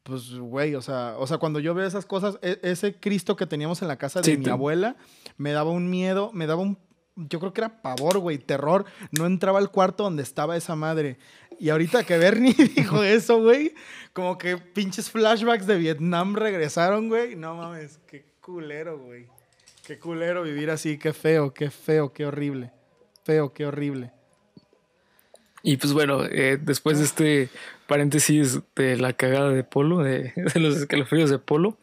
pues, güey, o sea, o sea, cuando yo veo esas cosas, e- ese Cristo que teníamos en la casa de Sí, mi abuela, me daba un miedo, me daba un, yo creo que era pavor, güey, terror. No entraba al cuarto donde estaba esa madre. Y ahorita que Bernie dijo eso, güey, como que pinches flashbacks de Vietnam regresaron, güey. No mames, qué culero, güey. Qué culero vivir así, qué feo, qué feo, qué horrible. Feo, qué horrible. Y pues bueno, eh, después de este paréntesis de la cagada de Polo, de, de los escalofríos de Polo,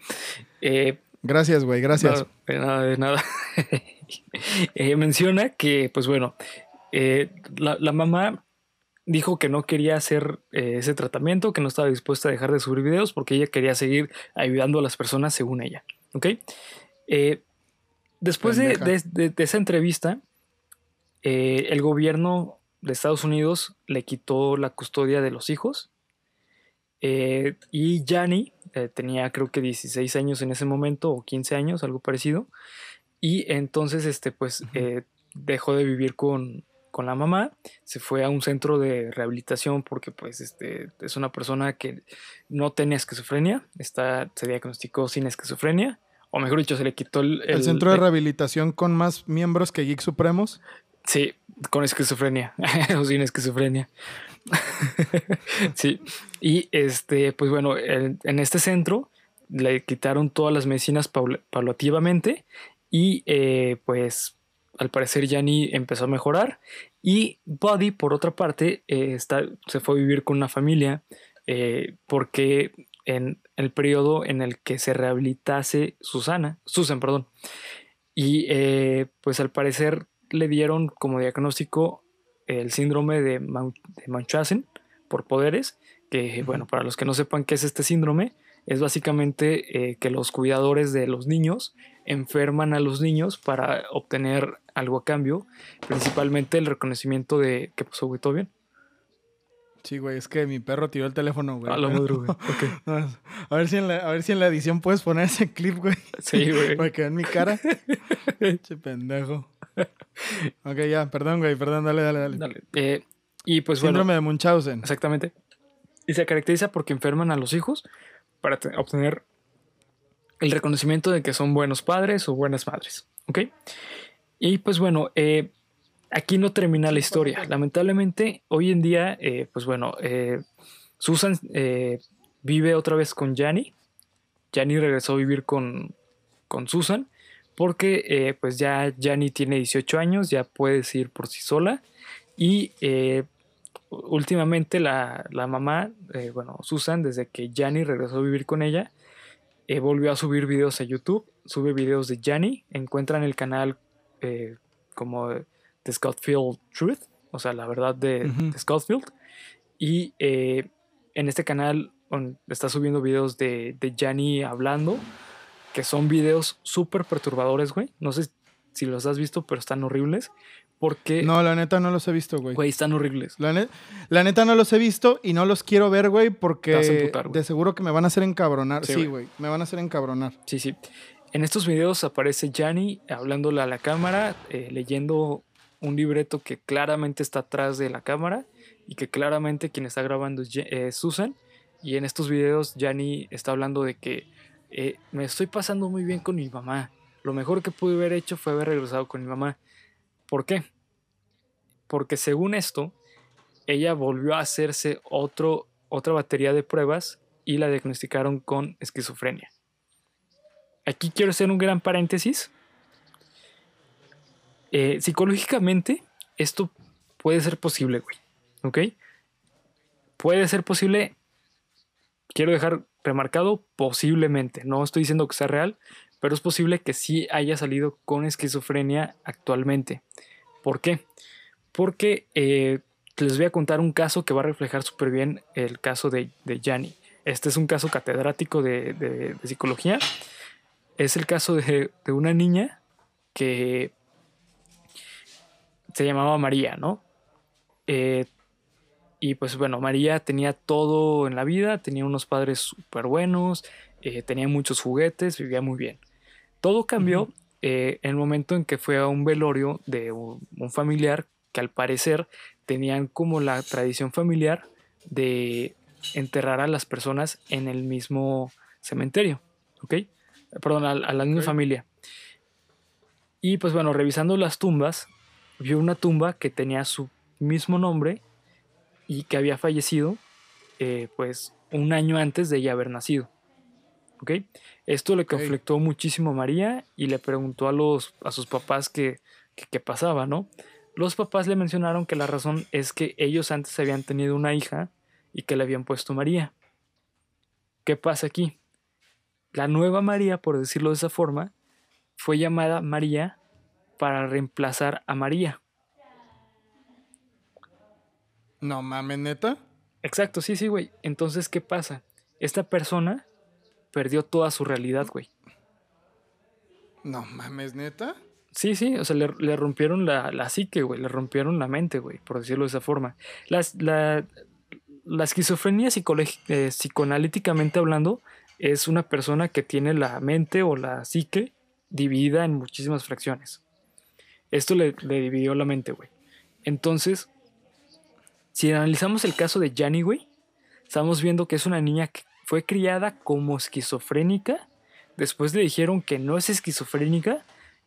eh, Gracias, güey, gracias. No, de nada, de nada. Eh, menciona que, pues bueno, eh, la, la mamá dijo que no quería hacer eh, ese tratamiento, que no estaba dispuesta a dejar de subir videos porque ella quería seguir ayudando a las personas según ella. ¿Ok? Después de, de- de- esa entrevista, el gobierno de Estados Unidos le quitó la custodia de los hijos. eh, y Gianni eh, tenía creo que 16 años en ese momento o 15 años, algo parecido. Y entonces, este, pues, eh, dejó de vivir con, con la mamá, se fue a un centro de rehabilitación porque, pues, este, es una persona que no tenía esquizofrenia, está, se diagnosticó sin esquizofrenia, o mejor dicho, se le quitó el... El, centro de rehabilitación con más miembros que Geek Supremos. Sí, con esquizofrenia o sin esquizofrenia. sí, y este, pues bueno, en, este centro le quitaron todas las medicinas paula- paulativamente y eh, pues al parecer Yanni empezó a mejorar. Y Buddy por otra parte eh, está, se fue a vivir con una familia eh, porque en el periodo en el que se rehabilitase Susana, Susan, perdón, y eh, pues al parecer le dieron como diagnóstico el síndrome de, Mun- de Munchausen por poderes, que bueno, para los que no sepan qué es este síndrome, es básicamente que los cuidadores de los niños enferman a los niños para obtener algo a cambio, principalmente el reconocimiento de que pasó, güey, ¿todo bien? Sí, güey, es que mi perro tiró el teléfono, güey. A la madre, güey. Ok. No, a, ver si en la, a ver si en la edición puedes poner ese clip, güey. Sí, güey. Para que vean mi cara. che pendejo. Ok, ya, perdón, güey, perdón, dale, dale, dale. Dale. Eh, y pues bueno. Síndrome de Munchausen. Exactamente. Y se caracteriza porque enferman a los hijos para te- obtener el reconocimiento de que son buenos padres o buenas madres. ¿Ok? Y pues bueno, eh, aquí no termina la historia. Lamentablemente, hoy en día, eh, pues bueno, eh, Susan eh, vive otra vez con Gianni. Gianni regresó a vivir con, con Susan porque pues ya Gianni tiene 18 años, ya puede ir por sí sola y últimamente la, la mamá, bueno, Susan, desde que Gianni regresó a vivir con ella, eh, volvió a subir videos a YouTube, sube videos de Gianni, encuentran el canal eh, como The Scottfield Truth, o sea, la verdad de, de Scottfield, y eh, en este canal on- está subiendo videos de, de Gianni hablando, que son videos súper perturbadores, güey, no sé si los has visto, pero están horribles, porque, No, la neta no los he visto, güey. güey, están horribles. La, ne- la neta no los he visto y no los quiero ver, güey, Te vas a porque emputar, güey. de seguro que me van a hacer encabronar. Sí, Sí, güey. güey, me van a hacer encabronar. Sí, sí. En estos videos aparece Gianni hablándole a la cámara, eh, leyendo un libreto que claramente está atrás de la cámara y que claramente quien está grabando es eh, Susan. Y en estos videos Gianni está hablando de que eh, me estoy pasando muy bien con mi mamá. Lo mejor que pude haber hecho fue haber regresado con mi mamá. ¿Por qué? Porque según esto, ella volvió a hacerse otro, otra batería de pruebas y la diagnosticaron con esquizofrenia. Aquí quiero hacer un gran paréntesis. Eh, psicológicamente, esto puede ser posible, güey. ¿Ok? Puede ser posible. Quiero dejar remarcado posiblemente. No estoy diciendo que sea real, pero es posible que sí haya salido con esquizofrenia actualmente. ¿Por qué? Eh, les voy a contar un caso que va a reflejar súper bien el caso de, de Gianni. Este es un caso catedrático de, de- de psicología. Es el caso de, de una niña que se llamaba María, ¿no? Eh, y pues bueno, María tenía todo en la vida, tenía unos padres súper buenos, eh, tenía muchos juguetes, vivía muy bien. Todo cambió eh, en el momento en que fue a un velorio de un, un familiar que al parecer tenían como la tradición familiar de enterrar a las personas en el mismo cementerio, ¿ok? Perdón, a, a la misma Ok. familia. Y pues bueno, revisando las tumbas, vio una tumba que tenía su mismo nombre y que había fallecido eh, pues un año antes de ella haber nacido. ¿Ok? Esto le conflictó muchísimo a María y le preguntó a, los, a sus papás qué qué- qué pasaba, ¿no? Los papás le mencionaron que la razón es que ellos antes habían tenido una hija y que le habían puesto María. ¿Qué pasa aquí? La nueva María, por decirlo de esa forma, fue llamada María para reemplazar a María. No mames, neta. Exacto, sí, sí, güey. Entonces, ¿qué pasa? Esta persona perdió toda su realidad, güey. No mames, neta. Sí, sí, o sea, le, le rompieron la, la psique, güey, le rompieron la mente, güey, por decirlo de esa forma. La, la esquizofrenia eh, psicoanalíticamente hablando es una persona que tiene la mente o la psique dividida en muchísimas fracciones. Esto le, le dividió la mente, güey. Entonces, si analizamos el caso de Jani, güey, estamos viendo que es una niña que fue criada como esquizofrénica. Después le dijeron que no es esquizofrénica.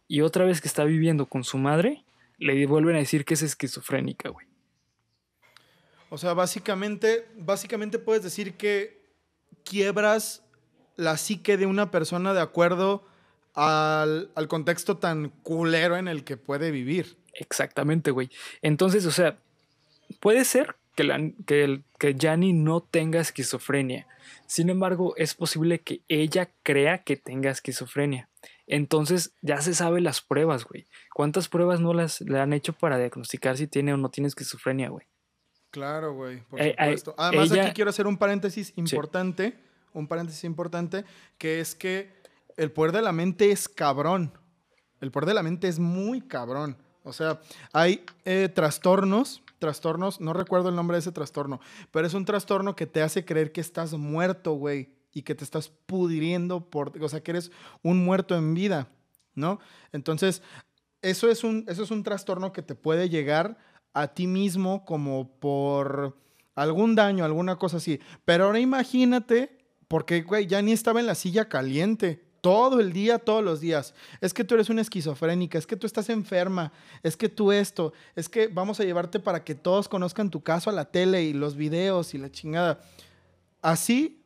Y otra vez que está viviendo con su madre, le vuelven a decir que es esquizofrénica, güey. O sea, básicamente, básicamente puedes decir que quiebras la psique de una persona de acuerdo al, al contexto tan culero en el que puede vivir. Exactamente, güey. Entonces, o sea, puede ser que, la, que, el, que Jani no tenga esquizofrenia. Sin embargo, es posible que ella crea que tenga esquizofrenia. Entonces, ya se sabe las pruebas, güey. ¿Cuántas pruebas no las le han hecho para diagnosticar si tiene o no tiene esquizofrenia, güey? Claro, güey, por Eh, eh, supuesto. Además, ella- aquí quiero hacer un paréntesis importante, un paréntesis importante, que es que el poder de la mente es cabrón. El poder de la mente es muy cabrón. O sea, hay eh, trastornos, trastornos, no recuerdo el nombre de ese trastorno, pero es un trastorno que te hace creer que estás muerto, güey, y que te estás pudriendo por, o sea, que eres un muerto en vida, ¿no? Entonces, eso es un, eso es un trastorno que te puede llegar a ti mismo como por algún daño, alguna cosa así. Pero ahora imagínate, porque, güey, ya ni estaba en la silla caliente. Todo el día, todos los días. Es que tú eres una esquizofrénica, es que tú estás enferma, es que tú esto, es que vamos a llevarte para que todos conozcan tu caso a la tele y los videos y la chingada. Así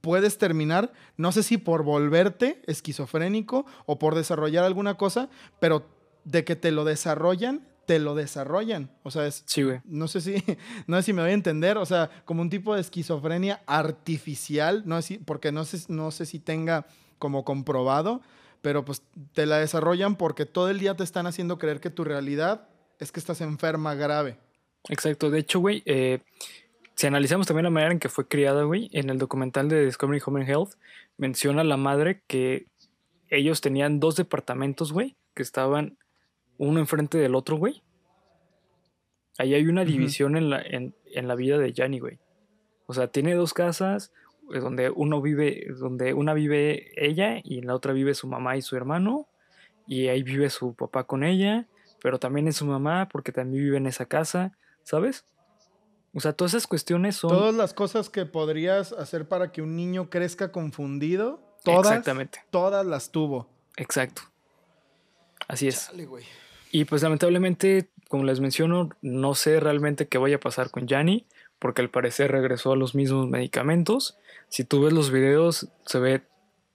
puedes terminar, no sé si por volverte esquizofrénico o por desarrollar alguna cosa, pero de que te lo desarrollan, te lo desarrollan. O sea, es, Sí, güey. no sé si, no sé si me voy a entender, o sea, como un tipo de esquizofrenia artificial, no sé si- porque no sé, no sé si tenga como comprobado, pero pues te la desarrollan porque todo el día te están haciendo creer que tu realidad es que estás enferma grave. Exacto. De hecho, güey, eh, si analizamos también la manera en que fue criada, güey, en el documental de Discovery Home and Health, menciona la madre que ellos tenían dos departamentos, güey, que estaban uno enfrente del otro, güey. Ahí hay una división en, la, en, en la vida de Yanni, güey. O sea, tiene dos casas eh, donde uno vive, donde una vive ella y en la otra vive su mamá y su hermano. Y ahí vive su papá con ella, pero también es su mamá porque también vive en esa casa, ¿sabes? O sea, todas esas cuestiones son... Todas las cosas que podrías hacer para que un niño crezca confundido, todas, Exactamente, todas las tuvo. exacto. Así es. Chale, güey. Y pues lamentablemente, como les menciono, no sé realmente qué vaya a pasar con Yanni, porque al parecer regresó a los mismos medicamentos. Si tú ves los videos, se ve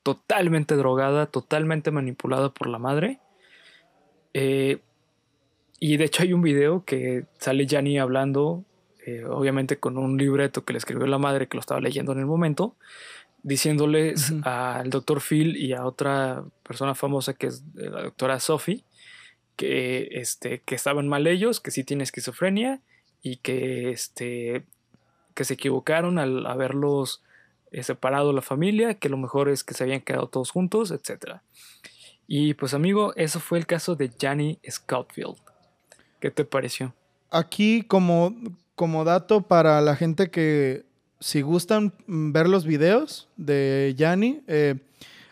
totalmente drogada, totalmente manipulada por la madre. Eh, y de hecho hay un video que sale Yanni hablando, eh, obviamente con un libreto que le escribió la madre, que lo estaba leyendo en el momento, diciéndoles al doctor Phil y a otra persona famosa que es eh, la doctora Sophie, que, este, que estaban mal ellos, que sí tiene esquizofrenia y que, este, que se equivocaron al haberlos eh, separado la familia, que lo mejor es que se habían quedado todos juntos, etc. Y pues amigo, eso fue el caso de Johnny Scoutfield. ¿Qué te pareció? Aquí, como, como dato para la gente que si gustan ver los videos de Yanni, eh,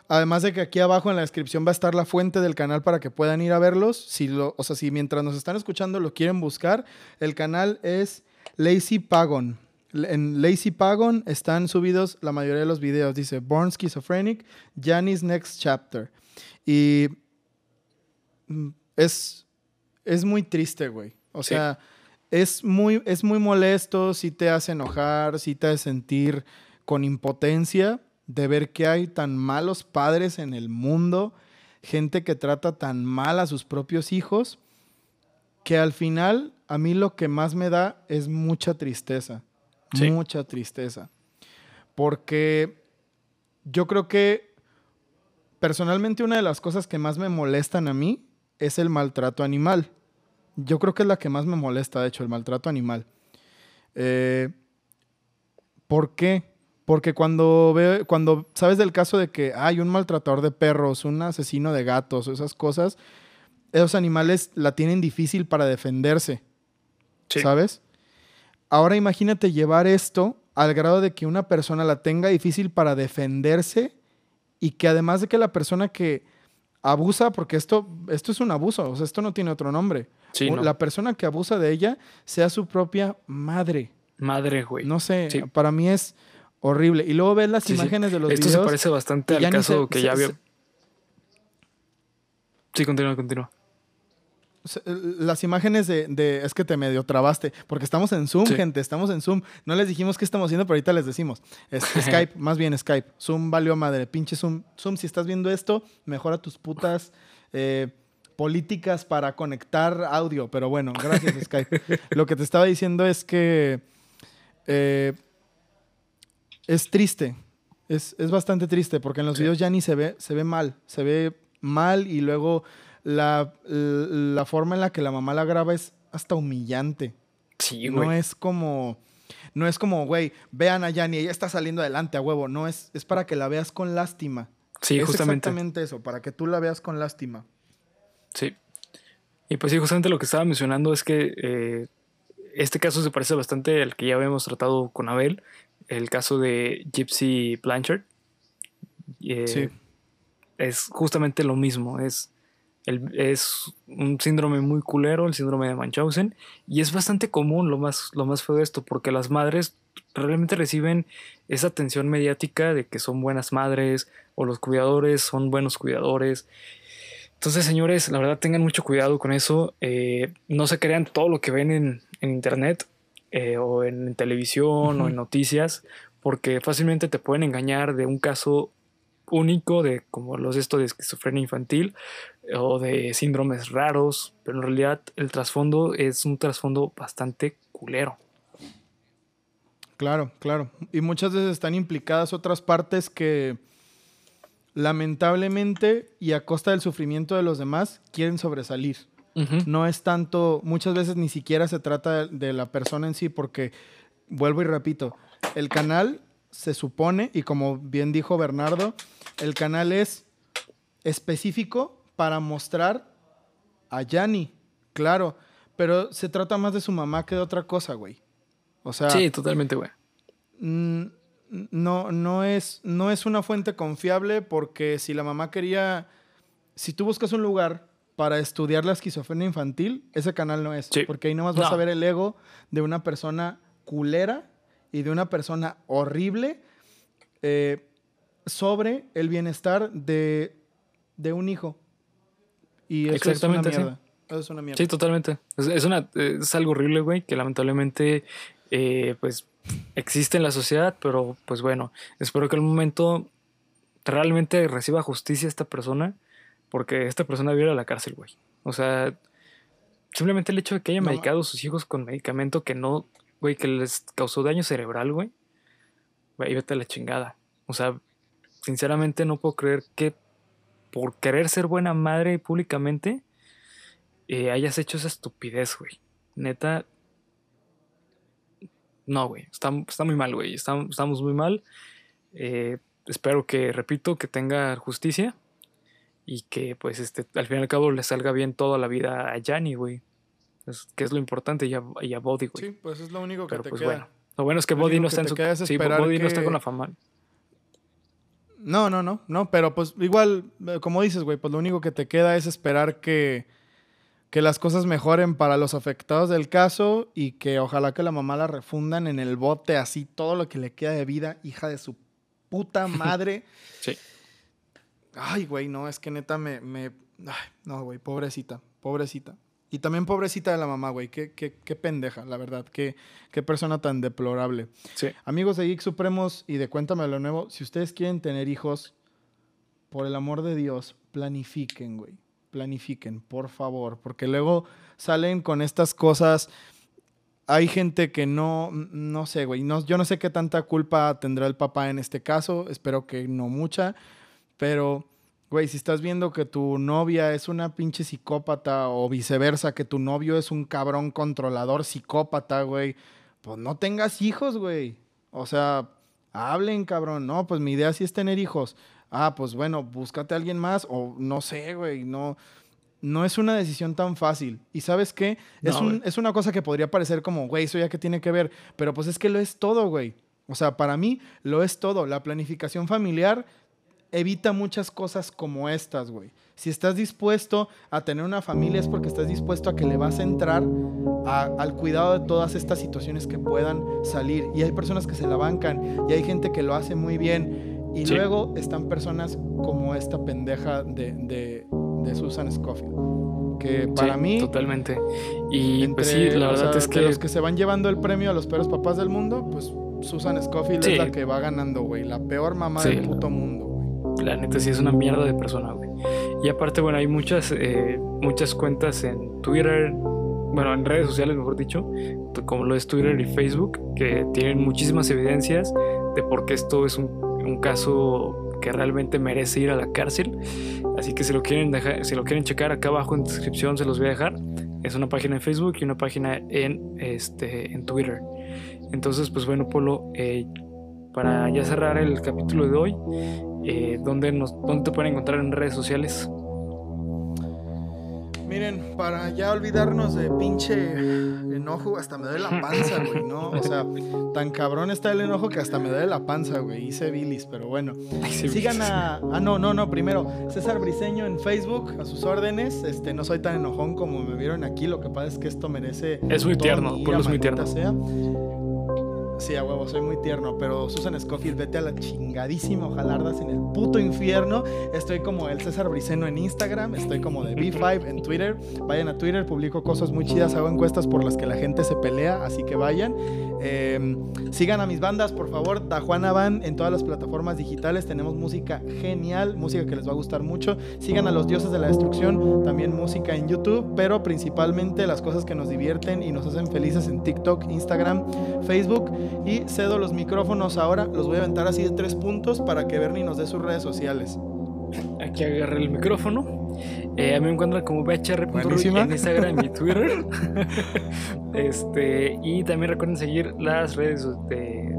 además de que aquí abajo en la descripción va a estar la fuente del canal para que puedan ir a verlos. Si lo, o sea, si mientras nos están escuchando lo quieren buscar, el canal es Lazy Pagon. En Lazy Pagon están subidos la mayoría de los videos. Dice Born Schizophrenic, Yanni's Next Chapter. Y mm, es, es muy triste, güey. O Sí. Es muy, es muy molesto, sí te hace enojar, sí te hace sentir con impotencia de ver que hay tan malos padres en el mundo, gente que trata tan mal a sus propios hijos, que al final a mí lo que más me da es mucha tristeza, Sí. mucha tristeza. Porque yo creo que personalmente una de las cosas que más me molestan a mí es el maltrato animal. Yo creo que es la que más me molesta, de hecho, el maltrato animal. Eh, ¿Por qué? Porque cuando veo, cuando sabes del caso de que hay un maltratador de perros, un asesino de gatos, esas cosas, esos animales la tienen difícil para defenderse. Sí. ¿Sabes? Ahora imagínate llevar esto al grado de que una persona la tenga difícil para defenderse y que además de que la persona que abusa, porque esto, esto es un abuso, o sea, esto no tiene otro nombre. Sí, O no. La persona que abusa de ella sea su propia madre. Madre, güey. No sé, Sí. para mí es horrible. Y luego ves las Sí, imágenes de los Esto videos. se parece bastante al caso se- que se- ya había. se- Sí, continúa, continúa. se- Las imágenes de, de- Es que te medio trabaste. Porque estamos en Zoom, Sí. gente. Estamos en Zoom. No les dijimos qué estamos haciendo, pero ahorita les decimos. Es Skype, más bien Skype. Zoom valió madre. Pinche Zoom. Zoom, si estás viendo esto, mejora tus putas eh, políticas para conectar audio. Pero bueno, gracias, Skype. Lo que te estaba diciendo es que. eh, es triste. Es, es bastante triste porque en los Sí. videos ya ni se ve, se ve mal. Se ve mal y luego la, la forma en la que la mamá la graba es hasta humillante. Sí, no güey. es como. No es como, güey, vean a Yanni, ella está saliendo adelante a huevo. No, es, es para que la veas con lástima. Sí, es justamente. exactamente eso, para que tú la veas con lástima. Sí. Y pues sí, justamente lo que estaba mencionando es que eh, este caso se parece bastante al que ya habíamos tratado con Abel, el caso de Gypsy Blanchard. Eh, Sí. Es justamente lo mismo, es, el- es un síndrome muy culero, el síndrome de Munchausen, y es bastante común lo más, lo más feo de esto, porque las madres realmente reciben esa atención mediática de que son buenas madres o los cuidadores son buenos cuidadores. Entonces, señores, la verdad tengan mucho cuidado con eso. eh, no se crean todo lo que ven en, en internet eh, o en televisión o en noticias, porque fácilmente te pueden engañar de un caso único de como los esto de esquizofrenia infantil eh, o de síndromes raros, pero en realidad el trasfondo es un trasfondo bastante culero. Claro, claro. Y muchas veces están implicadas otras partes que lamentablemente y a costa del sufrimiento de los demás quieren sobresalir. No es tanto, muchas veces ni siquiera se trata de la persona en sí, porque, vuelvo y repito, el canal se supone, y como bien dijo Bernardo, el canal es específico para mostrar a Yanni, claro, pero se trata más de su mamá que de otra cosa, güey. O sea, Sí, totalmente, güey. Mm, no, no, es, no es una fuente confiable porque si la mamá quería, si tú buscas un lugar para estudiar la esquizofrenia infantil, ese canal no es. Sí. Porque ahí nomás vas No. a ver el ego de una persona culera y de una persona horrible eh, sobre el bienestar de, de un hijo. Y eso Exactamente, es una mierda. Eso es una mierda. Sí, totalmente. Es, es una, es algo horrible, güey, que lamentablemente, eh, pues, existe en la sociedad, pero pues bueno, espero que un momento realmente reciba justicia esta persona, porque esta persona vive a la cárcel, güey. O sea, simplemente el hecho de que haya No, medicado a sus hijos con medicamento que no, güey, que les causó daño cerebral, güey, güey, vete a la chingada. O sea, sinceramente no puedo creer que por querer ser buena madre públicamente, eh, hayas hecho esa estupidez, güey. Neta. No, güey. Está, está muy mal, güey. Está- estamos muy mal. Eh, espero que, repito, que tenga justicia. Y que, pues, este, al fin y al cabo le salga bien toda la vida a Yanni, güey. Es, que es lo importante, y a, y a Body, güey. Sí, pues es lo único que Pero te pues queda. bueno. Lo bueno es que Body no está en su es Sí, esperar Body no está con la fama. No, no, no, no, pero pues igual, eh, como dices, güey, pues lo único que te queda es esperar que, que las cosas mejoren para los afectados del caso y que ojalá que la mamá la refundan en el bote así todo lo que le queda de vida, hija de su puta madre. Sí. Ay, güey, no, es que neta me, me, ay, no, güey, pobrecita, pobrecita. Y también pobrecita de la mamá, güey, qué, qué, qué pendeja, la verdad, qué, qué persona tan deplorable. Sí. Amigos de Geek Supremos y de Cuéntame lo Nuevo, si ustedes quieren tener hijos, por el amor de Dios, planifiquen, güey. Planifiquen, por favor, porque luego salen con estas cosas. Hay gente que no, no sé, güey. Yo no sé qué tanta culpa tendrá el papá en este caso. Espero que no mucha. Pero, güey, si estás viendo que tu novia es una pinche psicópata o viceversa, que tu novio es un cabrón controlador psicópata, güey, pues no tengas hijos, güey. O sea, Hablen, cabrón. No, pues mi idea sí es tener hijos. Ah, pues bueno, búscate a alguien más o no sé, güey, no no es una decisión tan fácil. ¿Y sabes qué? Es, No, un- güey. es una cosa que podría parecer como, güey, eso ya que tiene que ver. Pero pues es que lo es todo, güey. O sea, para mí lo es todo. La planificación familiar evita muchas cosas como estas, güey. Si estás dispuesto a tener una familia es porque estás dispuesto a que le vas a entrar a- al cuidado de todas estas situaciones que puedan salir. Y hay personas que se la bancan y hay gente que lo hace muy bien. Y Sí. luego están personas como esta pendeja de, de- de Susan Scofield. Que para Sí, mí, Totalmente. Y pues sí, la o verdad sea, es de que. los que se van llevando el premio a los peores papás del mundo, pues Susan Scofield Sí. es la que va ganando, güey. La peor mamá del puto mundo, güey. La neta sí es una mierda de persona, güey. Y aparte, bueno, hay muchas, eh, muchas cuentas en Twitter, bueno, en redes sociales, mejor dicho, como lo es Twitter y Facebook, que tienen muchísimas evidencias de por qué esto es un, un caso que realmente merece ir a la cárcel. Así que si lo quieren dejar, si lo quieren checar acá abajo en descripción se los voy a dejar. Es una página en Facebook y una página en este en Twitter. Entonces, pues bueno, Polo, eh, para ya cerrar el capítulo de hoy, eh, ¿dónde, nos, ¿dónde te pueden encontrar en redes sociales? Miren, para ya olvidarnos de pinche enojo, hasta me duele la panza, güey, ¿no? O sea, tan cabrón está el enojo que hasta me duele la panza, güey. Hice bilis, pero bueno. Sigan a. Ah, no, no, no. Primero, César Briseño en Facebook, a sus órdenes. Este, no soy tan enojón como me vieron aquí. Lo que pasa es que esto merece. Es muy tierno, ira, es muy tierno. sea. Sí, a huevo, soy muy tierno. Pero Susan Scofield, vete a la chingadísima. Ojalá ardas en el puto infierno. Estoy como el César Briceno en Instagram. Estoy como de B5 en Twitter. Vayan a Twitter, publico cosas muy chidas. Hago encuestas por las que la gente se pelea. Así que vayan. Eh, sigan a mis bandas, por favor. Tajuana Van en todas las plataformas digitales. Tenemos música genial, música que les va a gustar mucho. Sigan a los dioses de la destrucción, también música en YouTube, pero principalmente las cosas que nos divierten y nos hacen felices en TikTok, Instagram, Facebook. Y cedo los micrófonos ahora, los voy a aventar así de tres puntos para que Bernie nos dé sus redes sociales. Aquí agarré el micrófono. Eh, a mí me encuentran como Buenísima. en Instagram y Twitter. este, y también recuerden seguir las redes de,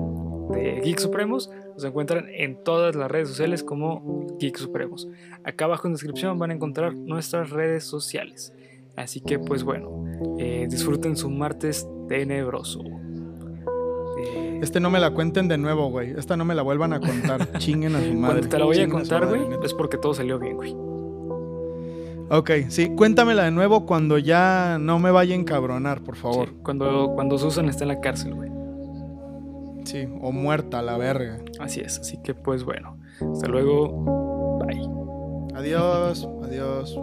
de Geek Supremos. Nos encuentran en todas las redes sociales como Geek Supremos. Acá abajo en descripción van a encontrar nuestras redes sociales. Así que pues bueno, eh, disfruten su martes tenebroso. Este no me la cuenten de nuevo, güey. Esta no me la vuelvan a contar. Chinguen a su madre. cuando te la voy a contar, güey, es porque todo salió bien, güey. Ok, sí, cuéntamela de nuevo cuando ya no me vaya a encabronar, por favor. Sí, cuando, cuando Susan está en la cárcel, güey. Sí, o muerta, la verga. Así es, así que pues bueno, hasta luego, bye. Adiós, adiós.